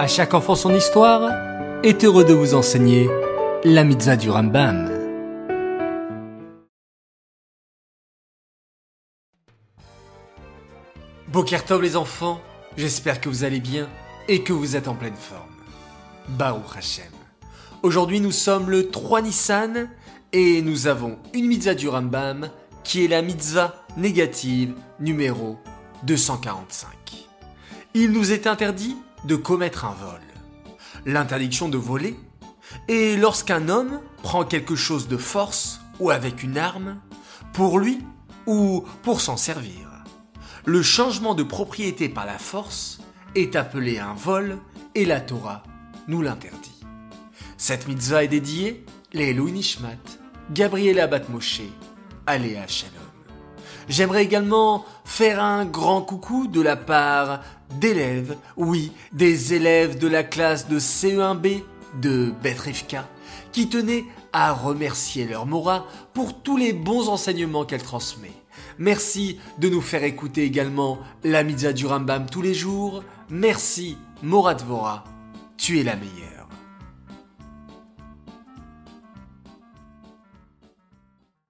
À chaque enfant son histoire est heureux de vous enseigner la mitzvah du Rambam. Bokertov les enfants, j'espère que vous allez bien et que vous êtes en pleine forme. Baruch Hashem. Aujourd'hui nous sommes le 3 Nissan et nous avons une mitzvah du Rambam qui est la mitzvah négative numéro 245. Il nous est interdit de commettre un vol. L'interdiction de voler est lorsqu'un homme prend quelque chose de force ou avec une arme pour lui ou pour s'en servir. Le changement de propriété par la force est appelé un vol et la Torah nous l'interdit. Cette mitzvah est dédiée les Louis Nishmat, Gabriela Batmoshe, Aléa Shalom. J'aimerais également faire un grand coucou de la part d'élèves, oui, des élèves de la classe de CE1B de Betrivka, qui tenaient à remercier leur Mora pour tous les bons enseignements qu'elle transmet. Merci de nous faire écouter également la Mitzah du Rambam tous les jours. Merci, Mora Dvora, tu es la meilleure.